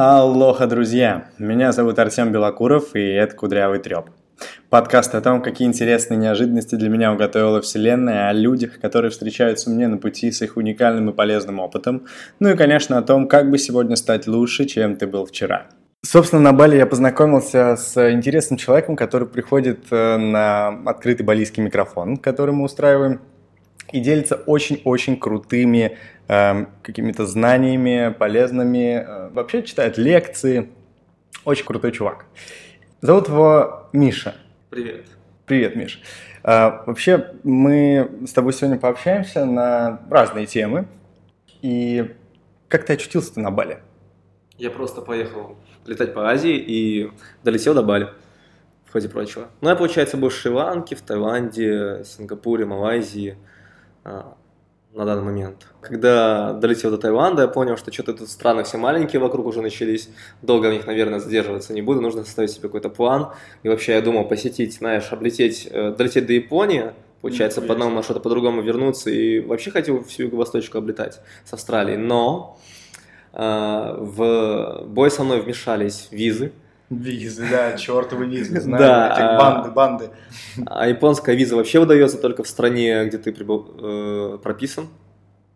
Аллоха, друзья! Меня зовут Артем Белокуров, и это «Кудрявый треп». Подкаст о том, какие интересные неожиданности для меня уготовила Вселенная, о людях, которые встречаются мне на пути с их уникальным и полезным опытом, ну и, конечно, о том, как бы сегодня стать лучше, чем ты был вчера. Собственно, на Бали я познакомился с интересным человеком, который приходит э, на открытый балийский микрофон, который мы устраиваем, и делится очень-очень крутыми э, какими-то знаниями, полезными. Э, вообще читает лекции. Очень крутой чувак. Зовут его Миша. Привет. Привет, Миш. Э, вообще, мы с тобой сегодня пообщаемся на разные темы. И как ты очутился на Бали? Я просто поехал летать по Азии и долетел до Бали в ходе прочего. Ну, я, получается, был в Шри-Ланке, в Таиланде, Сингапуре, Малайзии на данный момент. Когда долетел до Таиланда, я понял, что что-то тут страны все маленькие вокруг уже начались. Долго в них, наверное, задерживаться не буду. Нужно составить себе какой-то план. И вообще я думал посетить, знаешь, облететь, э, долететь до Японии, получается, по одному маршруту, по-другому вернуться. И вообще хотел всю юго-восточку облетать с Австралии. Но э, в бой со мной вмешались визы. Визы, да, чертовы визы, знаю, Да, эти а- банды, банды. А японская виза вообще выдается только в стране, где ты прибыл, э, прописан.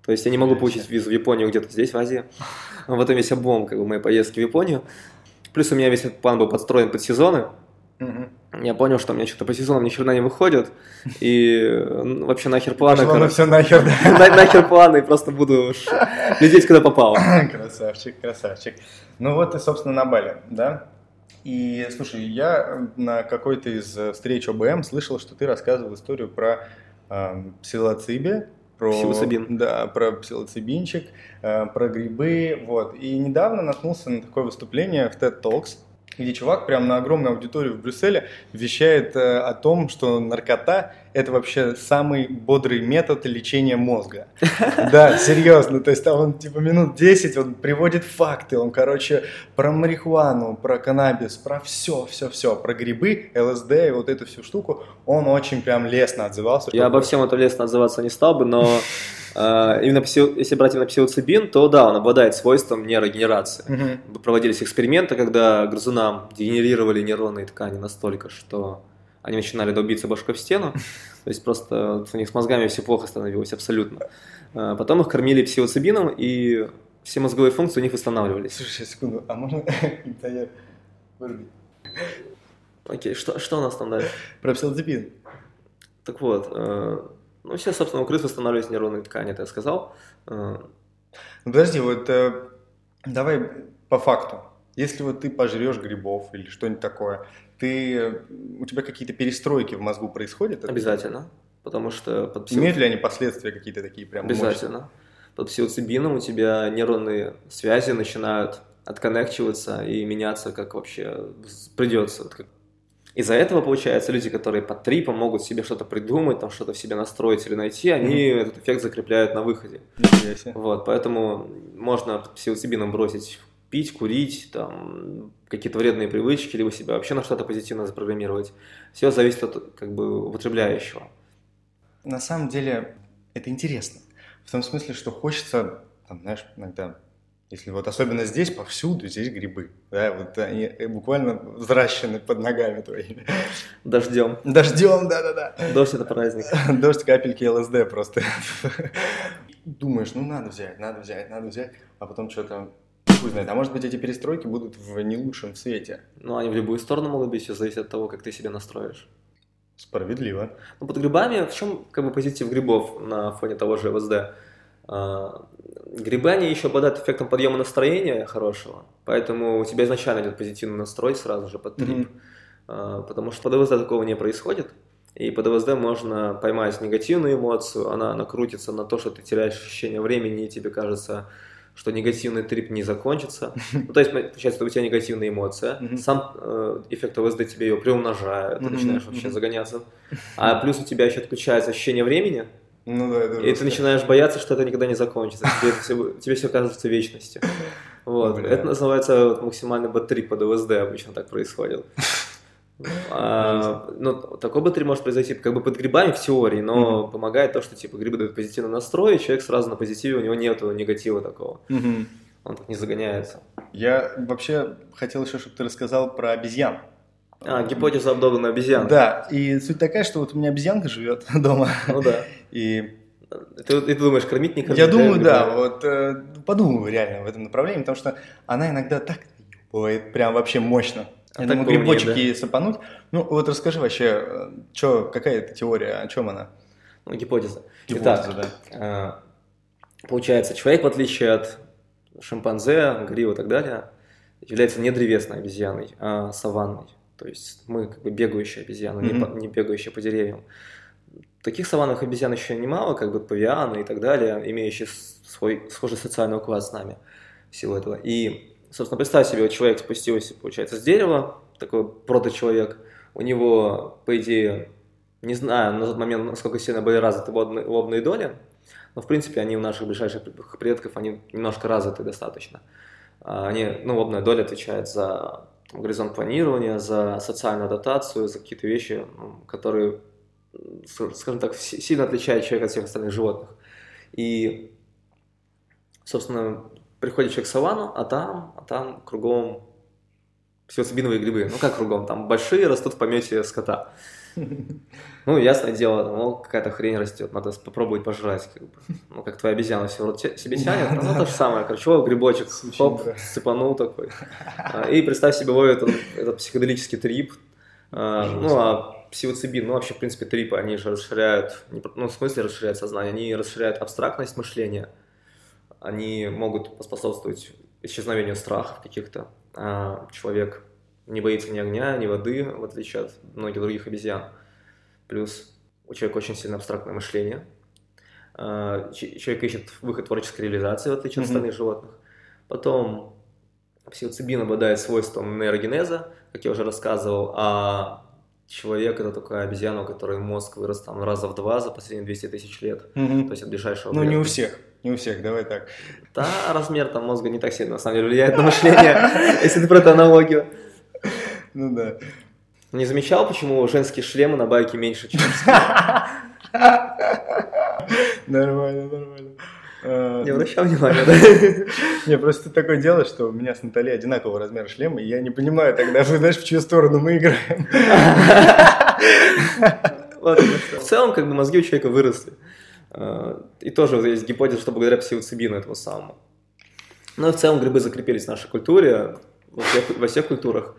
То есть я не могу получить визу в Японию где-то здесь, в Азии. В этом весь облом как бы, моей поездки в Японию. Плюс у меня весь этот план был подстроен под сезоны. Мгм. Я понял, что у меня что-то по сезонам ни хрена не выходит. И ну, вообще нахер планы. Пошло на все нахер, да. На- Нахер планы, и просто буду лететь куда попало. Красавчик, красавчик. Ну вот ты, собственно, на Бали, да? И, слушай, я э, на какой-то из э, встреч ОБМ слышал, что ты рассказывал историю про э, псилоцибе, про, Псилоцибин. Да, про псилоцибинчик, э, про грибы, вот. И недавно наткнулся на такое выступление в TED Talks, где чувак прям на огромную аудиторию в Брюсселе вещает э, о том, что наркота – это вообще самый бодрый метод лечения мозга. Да, серьезно, то есть там он типа минут 10, он приводит факты, он, короче, про марихуану, про каннабис, про все, все, все, про грибы, ЛСД и вот эту всю штуку, он очень прям лестно отзывался. Я обо всем этом лестно отзываться не стал бы, но э, именно если брать именно псилоцибин, то да, он обладает свойством нейрогенерации. Мгм. Проводились эксперименты, когда грызунам дегенерировали нейронные ткани настолько, что они начинали долбиться башкой в стену. То есть просто у них с мозгами все плохо становилось абсолютно. Э, Потом их кормили псилоцибином, и все мозговые функции у них восстанавливались. Слушай, сейчас, секунду, а можно интерьер вырубить? Окей, что, что у нас там дальше? Про псилоцибин. Так вот, э, ну все, собственно, у крыс восстанавливались нейронные ткани, это я сказал. Э, Ну подожди, вот э, давай по факту. Если вот ты пожрешь грибов или что-нибудь такое, ты, у тебя какие-то перестройки в мозгу происходят? Обязательно. Потому что под псил- Имеют ли они последствия какие-то такие прям мощные? Обязательно. Под псилоцибином у тебя нейронные связи начинают отконнекчиваться и меняться, как вообще придется. Из-за этого, получается, люди, которые под трипом могут себе что-то придумать, там что-то в себе настроить или найти, они этот эффект закрепляют на выходе. Вот, поэтому можно псилоцибином бросить пить, курить, там, какие-то вредные привычки, либо себя вообще на что-то позитивно запрограммировать. Все зависит от как бы употребляющего. На самом деле это интересно. В том смысле, что хочется, там, знаешь, иногда, если вот особенно здесь, повсюду здесь грибы. Да, вот они э, буквально взращены под ногами твоими. Дождем. Дождем, да-да-да. Дождь это праздник. Дождь, капельки ЛСД просто. Думаешь, ну надо взять, надо взять, надо взять, а потом что-то, хуй знает. А может быть эти перестройки будут в не лучшем свете? Ну, они в любую сторону могут быть, все зависит от того, как ты себя настроишь. Справедливо. Ну, под грибами, в чем как бы позитив грибов на фоне того же ЛСД? А, Грибы, они еще обладают эффектом подъема настроения хорошего, поэтому у тебя изначально идет позитивный настрой сразу же под трип. Мгм. А, Потому что под ЛСД такого не происходит, и под ЛСД можно поймать негативную эмоцию, она накрутится на то, что ты теряешь ощущение времени, и тебе кажется, что негативный трип не закончится. Ну, то есть, получается, у тебя негативная эмоция, сам э, эффект ЛСД тебе ее приумножает, ты начинаешь вообще загоняться. А плюс у тебя еще отключается ощущение времени, Ну да, это и ты начинаешь бояться, что это никогда не закончится. Тебе, это всё- тебе все кажется вечностью. Вот. Бля. Это называется максимальный bad trip под ЛСД обычно так происходит. А, ну, такой bad может произойти как бы под грибами в теории, но помогает то, что типа грибы дают позитивный настрой, и человек сразу на позитиве, у него нет негатива такого. Он так не загоняется. Я вообще хотел еще, чтобы ты рассказал про обезьян. А, гипотеза обдолбанной обезьяны. Да, и суть такая, что вот у меня обезьянка живет дома. Ну да. И Ты, ты думаешь, кормить, не кормить? я думаю, да, вот э, подумаю реально в этом направлении, потому что она иногда так ебает, прям вообще мощно. А Я думаю, такого грибочек нет, да? ей сапануть. Ну, вот расскажи вообще, что, какая это теория, о чем она? Ну, гипотеза. Гипотеза, Итак, э, получается, человек, в отличие от шимпанзе, гориллы и так далее, является не древесной обезьяной, а саванной. То есть мы как бы бегающие обезьяны, не, Мгм. по- не бегающие по деревьям. Таких саванных обезьян еще немало, как бы павианы и так далее, имеющие свой схожий социальный уклад с нами в силу этого. И, собственно, представь себе, вот человек спустился, получается, с дерева, такой проточеловек, у него, по идее, не знаю на тот момент, насколько сильно были развиты лобные, доли, но, в принципе, они у наших ближайших предков, они немножко развиты достаточно. А, Они, ну, лобная доля отвечает за там, горизонт планирования, за социальную адаптацию, за какие-то вещи, ну, которые, скажем так, си- сильно отличают человека от всех остальных животных. И, собственно, приходит человек в саванну, а там, а там кругом псилоцибиновые грибы. Ну, как кругом? Там большие растут в помете скота. Ну, ясное дело, ну, какая-то хрень растет, надо попробовать пожрать. Как бы. Ну, как твоя обезьяна все рот себе тянет, ну, то же самое. Короче, о, грибочек, Звучит, хоп, да. такой. А, И представь себе, ловит этот, этот психоделический трип. А, Ну, а псилоцибин, ну, вообще, в принципе, трипы, они же расширяют, ну, в смысле расширяют сознание, они расширяют абстрактность мышления, они могут поспособствовать исчезновению страхов каких-то. А человек не боится ни огня, ни воды, в отличие от многих других обезьян. Плюс у человека очень сильно абстрактное мышление. А, Человек ищет выход творческой реализации, в отличие от Мгм. остальных животных. Потом псилоцибин обладает свойством нейрогенеза, как я уже рассказывал, а человек это такая обезьяна, у которой мозг вырос там раза в два за последние 200 тысяч лет. Мгм. То есть от ближайшего Ну, не у всех, не у всех, давай так. Да, размер там мозга не так сильно на самом деле влияет на мышление, если ты про эту аналогию. Ну да. Не замечал, почему женские шлемы на байке меньше, чем Нормально, нормально. А, Не обращал внимания, да? Не, просто ты такое делаешь, что у меня с Натальей одинакового размера шлема, и я не понимаю тогда, знаешь, в чью сторону мы играем. Ладно, ну. В целом, как бы мозги у человека выросли. А, И тоже есть гипотеза, что благодаря псилоцибину этого самого. Ну и в целом грибы закрепились в нашей культуре, во всех, во всех культурах.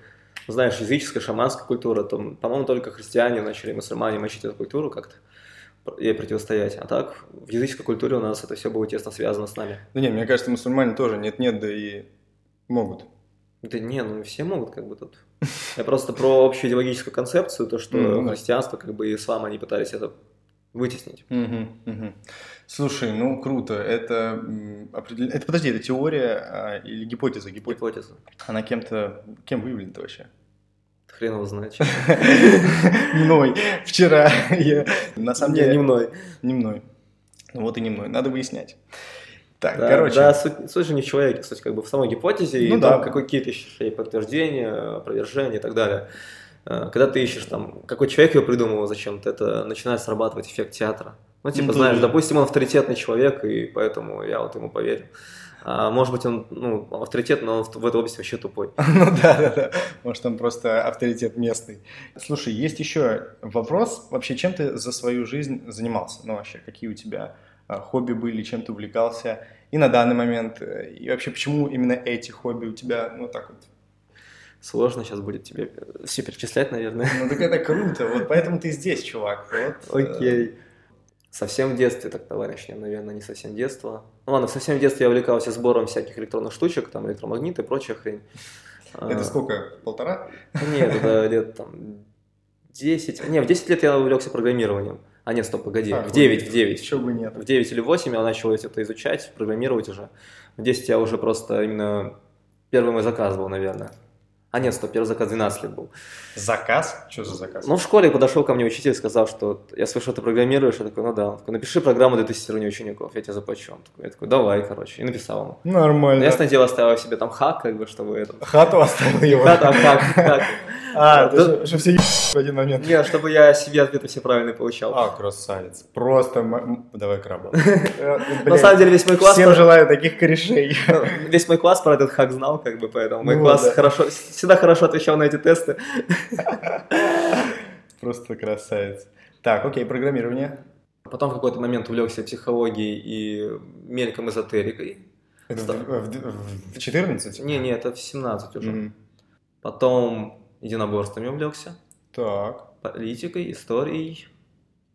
Знаешь, языческая, шаманская культура, там, по-моему, только христиане начали, мусульмане мочить эту культуру как-то, ей противостоять. А так, в языческой культуре у нас это все было тесно связано с нами. Ну не, мне кажется, мусульмане тоже нет-нет, да и могут. Да не, ну все могут как бы тут. Я просто про общую идеологическую концепцию, то, что Ну, да. христианство, как бы и ислам, они пытались это вытеснить. Мгм, мгм. Слушай, ну круто. Это, м, определен- это подожди, это теория а, или гипотеза? Гипотеза. Гипотеза. Она кем-то, кем выявлена вообще? Хрен его знает. Мной. Вчера я, на самом деле, не мной. не мной. Ну вот и не мной. Надо выяснять. Так, Да, короче. да, суть, суть же не в человеке, суть как бы в самой гипотезе, Ну и да. там какие-то ей подтверждения, опровержения и так далее. Э, Когда ты ищешь там, какой человек ее придумал зачем-то, это начинает срабатывать эффект театра. Ну, типа, Ну, знаешь, да. допустим, он авторитетный человек, и поэтому я вот ему поверю. А может быть, он, ну, авторитетный, но он в в этой области вообще тупой. Ну да, да, да. Может, он просто авторитет местный. Слушай, есть еще вопрос. Вообще, чем ты за свою жизнь занимался? Ну, вообще, какие у тебя а, хобби были, чем ты увлекался? И на данный момент, э, и вообще, почему именно эти хобби у тебя, ну, так вот? Сложно сейчас будет тебе э, все перечислять, наверное. Ну, так это круто. Вот поэтому ты здесь, чувак. Вот, э, Окей. Совсем в детстве, так давай начнем, наверное, не совсем детство. Ну ладно, совсем в детстве я увлекался сбором всяких электронных штучек, там электромагниты и прочая хрень. Это А, сколько? Полтора? Нет, это лет там 10. Не, в 10 лет я увлекся программированием. А нет, стоп, погоди, А, в 9, в 9. Чего бы нет. В 9 или 8 я начал это изучать, программировать уже. В 10 я уже просто именно первый мой заказ был, наверное. А нет, стоп, первый заказ 12 лет был. Заказ? Что за заказ? Ну, в школе подошел ко мне учитель, сказал, что я слышу, ты программируешь. Я такой, ну да. Он такой, напиши программу для тестирования учеников, я тебе заплачу. Он такой, я такой, давай, короче. И написал ему. Нормально. Ясное дело, оставил себе там хак, как бы, чтобы это... Хату оставил его? Да, там хак, хак. А, Да. что все в один момент. Нет, чтобы я себе ответы все правильные получал. А, красавец. Просто... Давай краба. На самом деле весь мой класс... Всем желаю таких корешей. Ну, Весь мой класс про этот хак знал, как бы, поэтому мой Ну, класс хорошо, всегда хорошо отвечал на эти тесты. Просто красавец. Так, окей, программирование. Потом в какой-то момент увлекся психологией и мельком эзотерикой. Это в, в- в 14? Не, не, это в 17 уже. Потом единоборствами увлекся, Так. политикой, историей.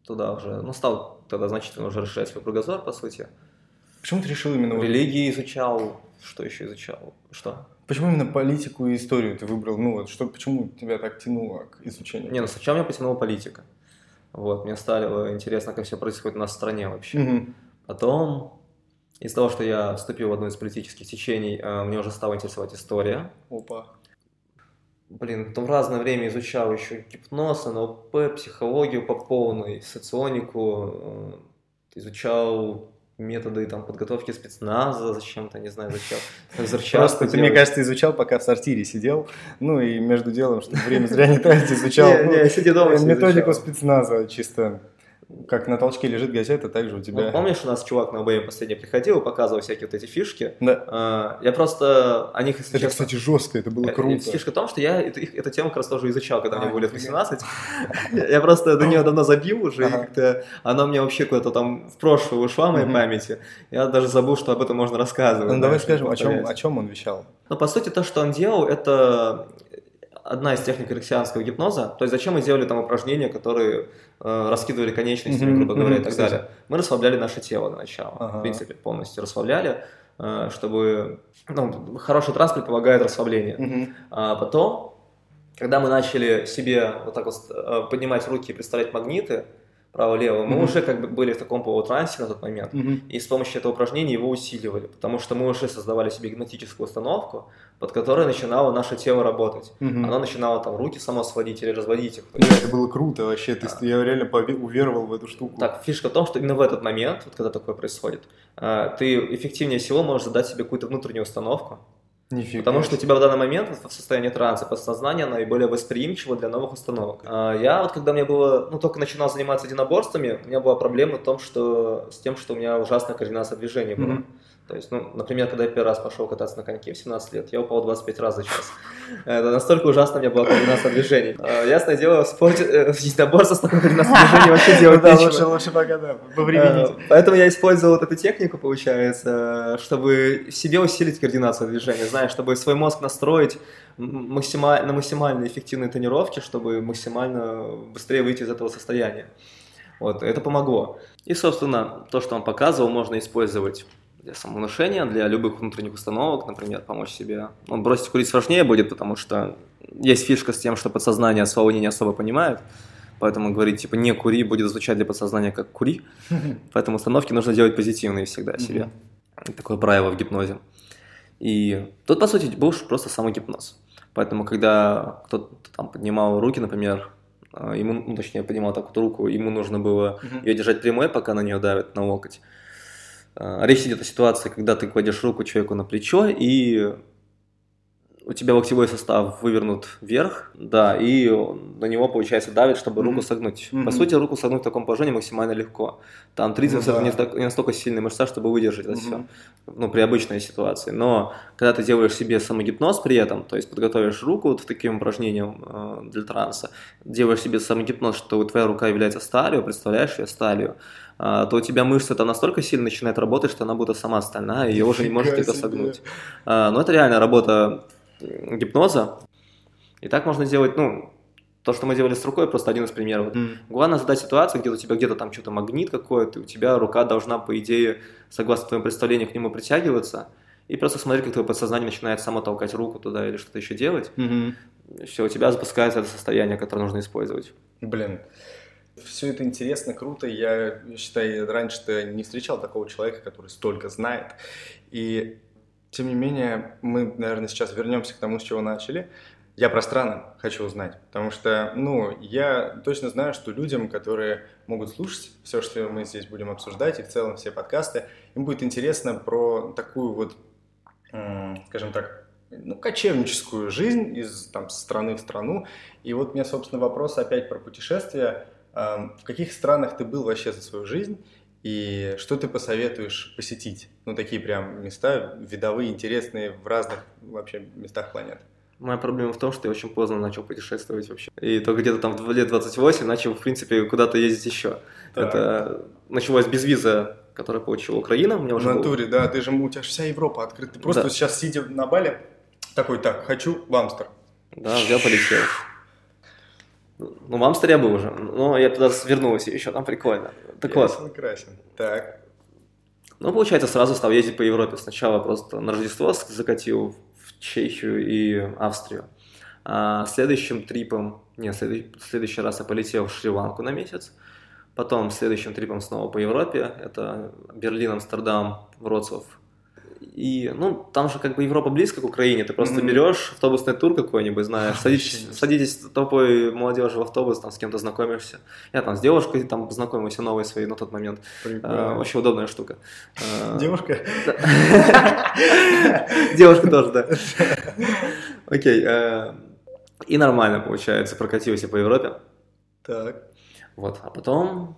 Туда уже, ну, стал тогда значительно уже расширять свой кругозор, по сути. Почему ты решил именно... Религии изучал, что еще изучал? Что? Почему именно политику и историю ты выбрал? Ну вот, что, почему тебя так тянуло к изучению? Не, ну сначала меня потянула политика. Вот, мне стало интересно, как все происходит у нас в стране вообще. Мгм. Потом, из того, что я вступил в одно из политических течений, э, мне уже стала интересовать история. Опа. Блин, потом в разное время изучал еще гипноз, НЛП, психологию по полной, соционику, э, изучал методы там, подготовки спецназа зачем-то, не знаю зачем. Просто ты, мне кажется, изучал, пока в сортире сидел. Ну и между делом, чтобы время зря не тратить, изучал ну, методику спецназа чисто. Как на толчке лежит газета, так же у тебя. Вот помнишь, у нас чувак на ОБМ последний приходил и показывал всякие вот эти фишки? Да. Э, Я просто о них, если Это, честно, кстати, жестко, это было Э, круто. Фишка в том, что я эту, эту тему как раз тоже изучал, когда мне А, было лет офигеть. 18. Я просто до нее давно забил уже, и как-то она у меня вообще куда-то там в прошлое ушла в моей памяти. Я даже забыл, что об этом можно рассказывать. Ну давай скажем, о чем он вещал. Ну, по сути, то, что он делал, это одна из техник рексианского гипноза. То есть, зачем мы делали там упражнения, которые э, раскидывали конечностями, Мгм, грубо говоря, мгм, и так кстати. далее. Мы расслабляли наше тело для начала. Ага. В принципе, полностью расслабляли, э, чтобы... Ну, хороший транспорт помогает расслаблению. А потом, когда мы начали себе вот так вот э, поднимать руки и представлять магниты, право-лево, мы уже как бы были в таком полутрансе на тот момент. И с помощью этого упражнения его усиливали, потому что мы уже создавали себе гипнотическую установку, под которой начинало наше тело работать. Мгм. Оно начинало там руки само сводить или разводить их. Бля, это было круто вообще, ты, я реально уверовал в эту штуку. Так, фишка в том, что именно в этот момент, вот когда такое происходит, э, ты эффективнее всего можешь задать себе какую-то внутреннюю установку, Нифига. Потому что у тебя в данный момент в состоянии транса подсознание наиболее восприимчиво для новых установок. А Я вот когда мне было, ну только начинал заниматься единоборствами, у меня была проблема в том, что с тем, что у меня ужасная координация движения была. Мгм. То есть, ну, например, когда я первый раз пошел кататься на коньке в 17 лет, я упал 25 раз за час. Это настолько ужасно у меня была координация движений. А, Ясное дело, в спорте, э, в единоборстве с такой координацией движений вообще делать Да, нечего. лучше, лучше пока, да, повременить. Э, Поэтому я использовал вот эту технику, получается, чтобы в себе усилить координацию движения, знаешь, чтобы свой мозг настроить на максимально эффективные тренировки, чтобы максимально быстрее выйти из этого состояния. Вот, это помогло. И, собственно, то, что он показывал, можно использовать для самовнушения, для любых внутренних установок, например, помочь себе. Он бросить курить сложнее будет, потому что есть фишка с тем, что подсознание слова не особо понимает. Поэтому говорить, типа, не кури, будет звучать для подсознания как кури. Поэтому установки нужно делать позитивные всегда себе. Такое правило в гипнозе. И тут, по сути, был просто самый гипноз. Поэтому, когда кто-то там поднимал руки, например, э, ему, ну, точнее, поднимал так вот руку, ему нужно было ее держать прямой, пока на нее давят на локоть. А, Речь идет о ситуации, когда ты кладешь руку человеку на плечо, и у тебя локтевой состав вывернут вверх, да, и на него, получается, давит, чтобы руку согнуть. Мгм. По сути, руку согнуть в таком положении максимально легко. Там трицепс Ну это не, так- не настолько сильная мышца, чтобы выдержать это Мгм. все, ну, при обычной ситуации. Но когда ты делаешь себе самогипноз при этом, то есть подготовишь руку вот в таким упражнением э, для транса, делаешь себе самогипноз, что твоя рука является сталью, представляешь ее сталью, то у тебя мышца там настолько сильно начинает работать, что она будто сама стальная, и ее уже не может себе. согнуть. А, Но это реально работа гипноза. И так можно сделать, ну, то, что мы делали с рукой, просто один из примеров. М. Главное задать ситуацию, где у тебя где-то там что-то магнит какой-то, и у тебя рука должна, по идее, согласно твоему представлению, к нему притягиваться, и просто смотреть, как твое подсознание начинает само толкать руку туда или что-то еще делать. Мгм. Все, у тебя запускается это состояние, которое нужно использовать. Блин, все это интересно, круто. Я считаю, раньше-то не встречал такого человека, который столько знает. И тем не менее, мы, наверное, сейчас вернемся к тому, с чего начали. Я про страны хочу узнать, потому что, ну, я точно знаю, что людям, которые могут слушать все, что мы здесь будем обсуждать, и в целом все подкасты, им будет интересно про такую вот, скажем так, ну, кочевническую жизнь из там, страны в страну. И вот у меня, собственно, вопрос опять про путешествия. В каких странах ты был вообще за свою жизнь? И что ты посоветуешь посетить? Ну, такие прям места видовые, интересные в разных вообще местах планеты. Моя проблема в том, что я очень поздно начал путешествовать вообще. И только где-то там в лет 28 начал, в принципе, куда-то ездить еще. Так. Это началось без визы, которую получила Украина. У меня уже в натуре, был... да. Ты же, у тебя вся Европа открыта. Ты просто да. сейчас сидя на Бали, такой, так, хочу в Амстер. Да, я полетел. Ну, в Амстере я был уже, но я туда вернулся еще, там прикольно. Так Ясен, вот. красен. Так. Ну, получается, сразу стал ездить по Европе. Сначала просто на Рождество закатил в Чехию и Австрию. А следующим трипом, нет, следующий, следующий раз я полетел в Шри-Ланку на месяц. Потом следующим трипом снова по Европе. Это Берлин, Амстердам, Вроцлав, и, ну, там же как бы Европа близко к Украине, ты просто mm-hmm. берешь автобусный тур какой-нибудь, знаешь, садитесь, садитесь толпой молодежи в автобус, там с кем-то знакомишься. Я там с девушкой там познакомился новой своей на тот момент. А, очень удобная штука. А, Девушка? Девушка тоже, да. Окей. Э, и нормально, получается, прокатился по Европе. Так. Вот, а потом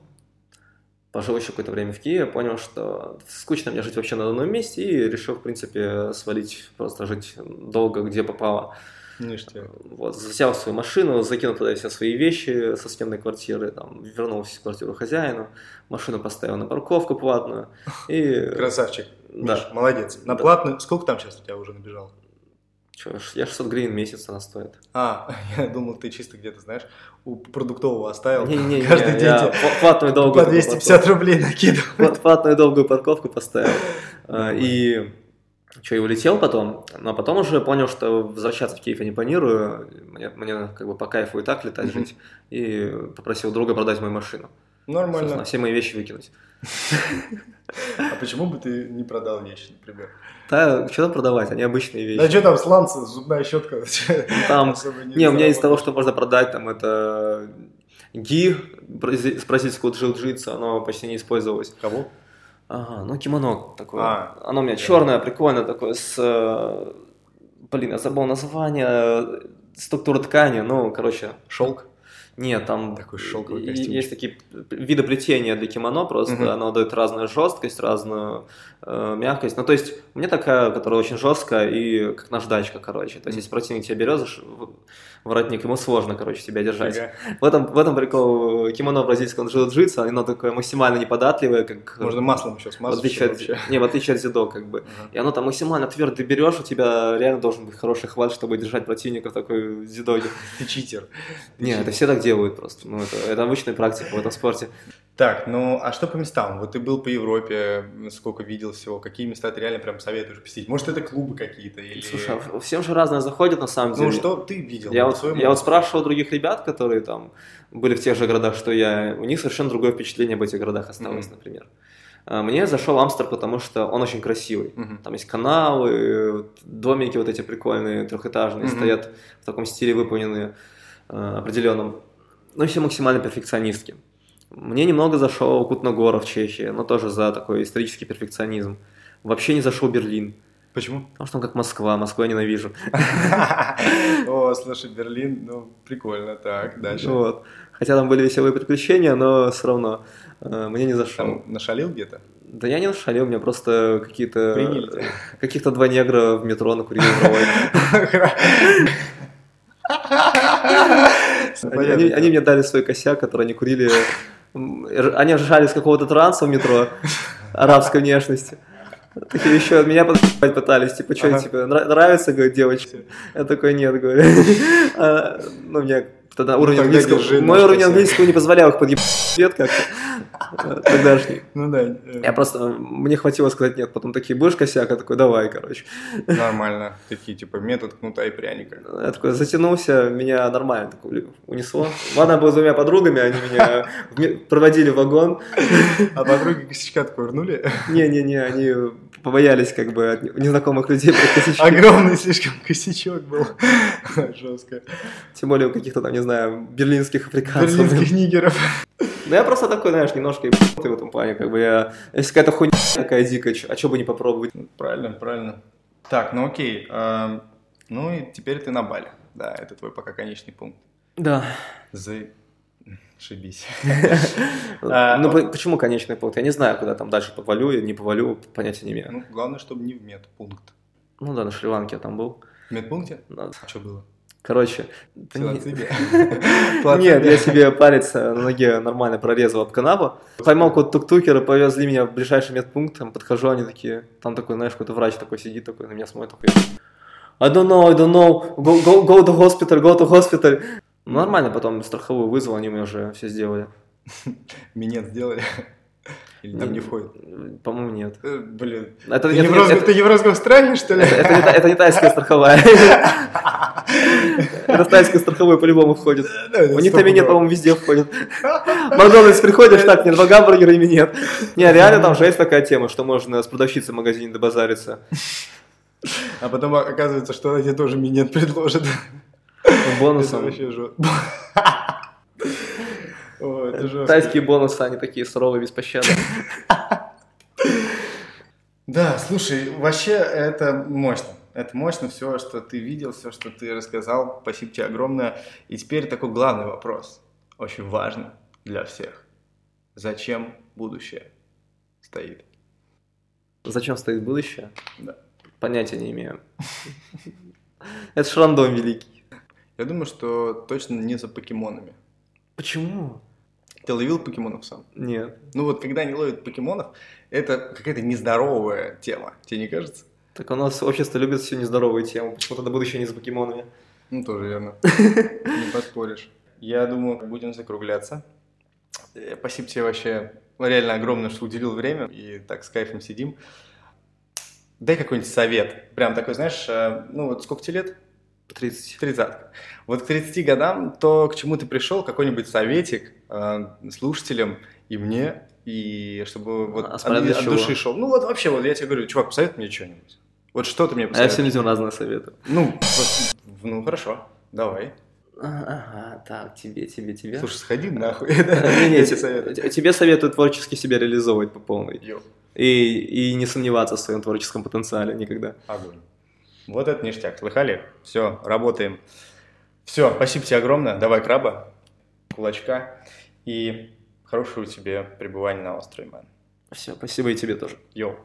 пожил еще какое-то время в Киеве, понял, что скучно мне жить вообще на одном месте, и решил, в принципе, свалить, просто жить долго, где попало. Ништяк. Вот, взял свою машину, закинул туда все свои вещи со съемной квартиры, там, вернулся в квартиру хозяину, машину поставил на парковку платную. И... Красавчик. Да. Миш, молодец. На да. платную, сколько там сейчас у тебя уже набежал? Я 600 гривен в месяц она стоит. А, я думал, ты чисто где-то, знаешь, у продуктового оставил. Не, не, каждый не, день я платную долгую по 250 парковку. рублей накидывал. Платную долгую парковку поставил. А, и что, и улетел потом, но потом уже понял, что возвращаться в Киев я не планирую, мне, мне как бы по кайфу и так летать, жить, и попросил друга продать мою машину. Нормально. все мои вещи выкинуть. А почему бы ты не продал вещи, например? Да, что там продавать, они обычные вещи. Да что там, сланцы, зубная щетка? Там, не, у меня из того, что можно продать, там это ги с бразильского джиу-джитсу, оно почти не использовалось. Кого? Ага, ну кимоно такое. А, оно у меня черное, прикольное такое, с... Э, блин, я забыл название, структура ткани, ну, короче. Шелк? Нет, там Такой шелковый костюм. есть такие виды плетения для кимоно просто, угу. оно дает разную жесткость, разную э, мягкость. Ну, то есть, мне такая, которая очень жесткая и как наждачка, короче. То есть, если противник тебя берет, воротник, ему сложно, короче, тебя держать. Ага. В этом, в этом прикол кимоно бразильского джиу-джитсу, оно такое максимально неподатливое, как... Можно маслом еще смазать. В отличие от, не, в отличие от зидо, как бы. Ага. И оно там максимально твердо берешь, у тебя реально должен быть хороший хват, чтобы держать противника в такой зидоге. Ты читер. Не, это все так делают просто. Ну, это, это обычная практика в этом спорте. Так, ну а что по местам? Вот ты был по Европе, сколько видел всего, какие места ты реально прям советуешь посетить? Может, это клубы какие-то? Или... Слушай, а всем же разное заходит на самом деле. Ну, что ты видел? Я, вот, я вот спрашивал других ребят, которые там были в тех же городах, что я, у них совершенно другое впечатление об этих городах осталось, mm-hmm. например. А, мне зашел Амстер, потому что он очень красивый. Mm-hmm. Там есть каналы, домики вот эти прикольные, трехэтажные, mm-hmm. стоят в таком стиле выполненные э, определенном. Ну, все максимально перфекционистки. Мне немного зашел Кутногора в Чехии, но тоже за такой исторический перфекционизм. Вообще не зашел Берлин. Почему? Потому что он как Москва, Москву я ненавижу. О, слушай, Берлин, ну, прикольно, так, дальше. Вот. Хотя там были веселые приключения, но все равно э, мне не зашел. Там нашалил где-то? Да я не нашалил, меня просто какие-то... Каких-то два негра в метро накурили в они, они мне дали свой косяк, который они курили. Они ржали с какого-то транса в метро арабской внешности. Такие еще меня подпать пытались, типа, что, ага. типа, нравится, говорит, девочка? Я такой, нет, говорю. А, ну, мне Тогда уровень тогда английского, держи мой уровень английского не позволял их подъебать как-то. э, Тогдашний. Ну да, э, Я просто, мне хватило сказать нет, потом такие, будешь косяк? Я такой, давай, короче. нормально. Такие, типа, метод кнута и пряника. Я такой затянулся, меня нормально так унесло. Ладно, был с двумя подругами, они меня проводили в вагон. А подруги косячка отковырнули? Не-не-не, они побоялись как бы от незнакомых людей про косячки. Огромный слишком косячок был. Жестко. Тем более у каких-то там, не знаю, берлинских африканцев. Берлинских нигеров. Ну я просто такой, знаешь, немножко ебанутый в этом плане, как бы я... Если какая-то хуйня такая дикая, чё- а что бы не попробовать? Правильно, правильно. Так, ну окей. эм, Ну и теперь ты на Бали. Да, это твой пока конечный пункт. Да. Зашибись. А, Ну по- почему конечный пункт? Я не знаю, куда там дальше повалю, я не повалю, понятия не имею. Ну, главное, чтобы не в медпункт. Ну да, на Шри-Ланке я там был. В медпункте? Да. А что было? Короче, не-? Нет, я себе палец э, на ноге нормально прорезал об канаву. Поймал какого-то тук-тукера, повезли меня в ближайший медпункт, там подхожу, они такие, там такой, знаешь, какой-то врач такой сидит, такой на меня смотрит, такой, I don't know, I don't know, go, go, go to hospital, go to hospital. Ну, нормально, потом страховую вызвал, они мне уже все сделали. Минет сделали? Или там не входит? По-моему, нет. Э, Блин. Это, Ты это- не в Росго- это- ты не в Росгострахе, что ли? это- это та- это не тайская страховая. Тайскую страховую по-любому входит. У них там и нет, стопудово. по-моему, везде входит. Макдональдс приходишь, так, мне два гамбургера ими нет. Не, реально там же есть такая тема, что можно с продавщицей в магазине добазариться. А потом оказывается, что она тебе тоже минет предложит. Это Бонусом. вообще жестко. Тайские бонусы, они такие суровые, беспощадные. Да, слушай, вообще это мощно. Это мощно все, что ты видел, все, что ты рассказал. Спасибо тебе огромное. И теперь такой главный вопрос, очень важный для всех. Зачем будущее стоит? Зачем стоит будущее? Да. Понятия не имею. Это ж рандом великий. Я думаю, что точно не за покемонами. Почему? Ты ловил покемонов сам? Нет. Ну вот, когда они ловят покемонов, это какая-то нездоровая тема, тебе не кажется? Так у нас общество любит всю нездоровую тему. Почему тогда будущее не за покемонами? Ну, тоже верно. Не поспоришь. Я думаю, будем закругляться. Э, Спасибо тебе вообще реально огромное, что уделил время и так с кайфом сидим. Дай какой-нибудь совет. Прям такой, знаешь, э, ну вот сколько тебе лет? 30. 30. Вот к 30 годам, то к чему ты пришел, какой-нибудь советик э, слушателям и мне, и чтобы вот А от, от души шел. Ну вот вообще, вот я тебе говорю, чувак, посоветуй мне что-нибудь. Вот что ты мне А я посоветуешь? всем людям разные советы. Ну, вот, ну хорошо, давай. Ага, так, тебе, тебе, тебе. Слушай, сходи нахуй. Советы. тебе советую творчески себя реализовывать по полной. И, и не сомневаться в своем творческом потенциале никогда. огонь. Вот это ништяк, слыхали? Все, работаем. Все, спасибо тебе огромное. Давай краба, кулачка и хорошего тебе пребывания на острове, мэн. Все, спасибо и тебе тоже. Йоу.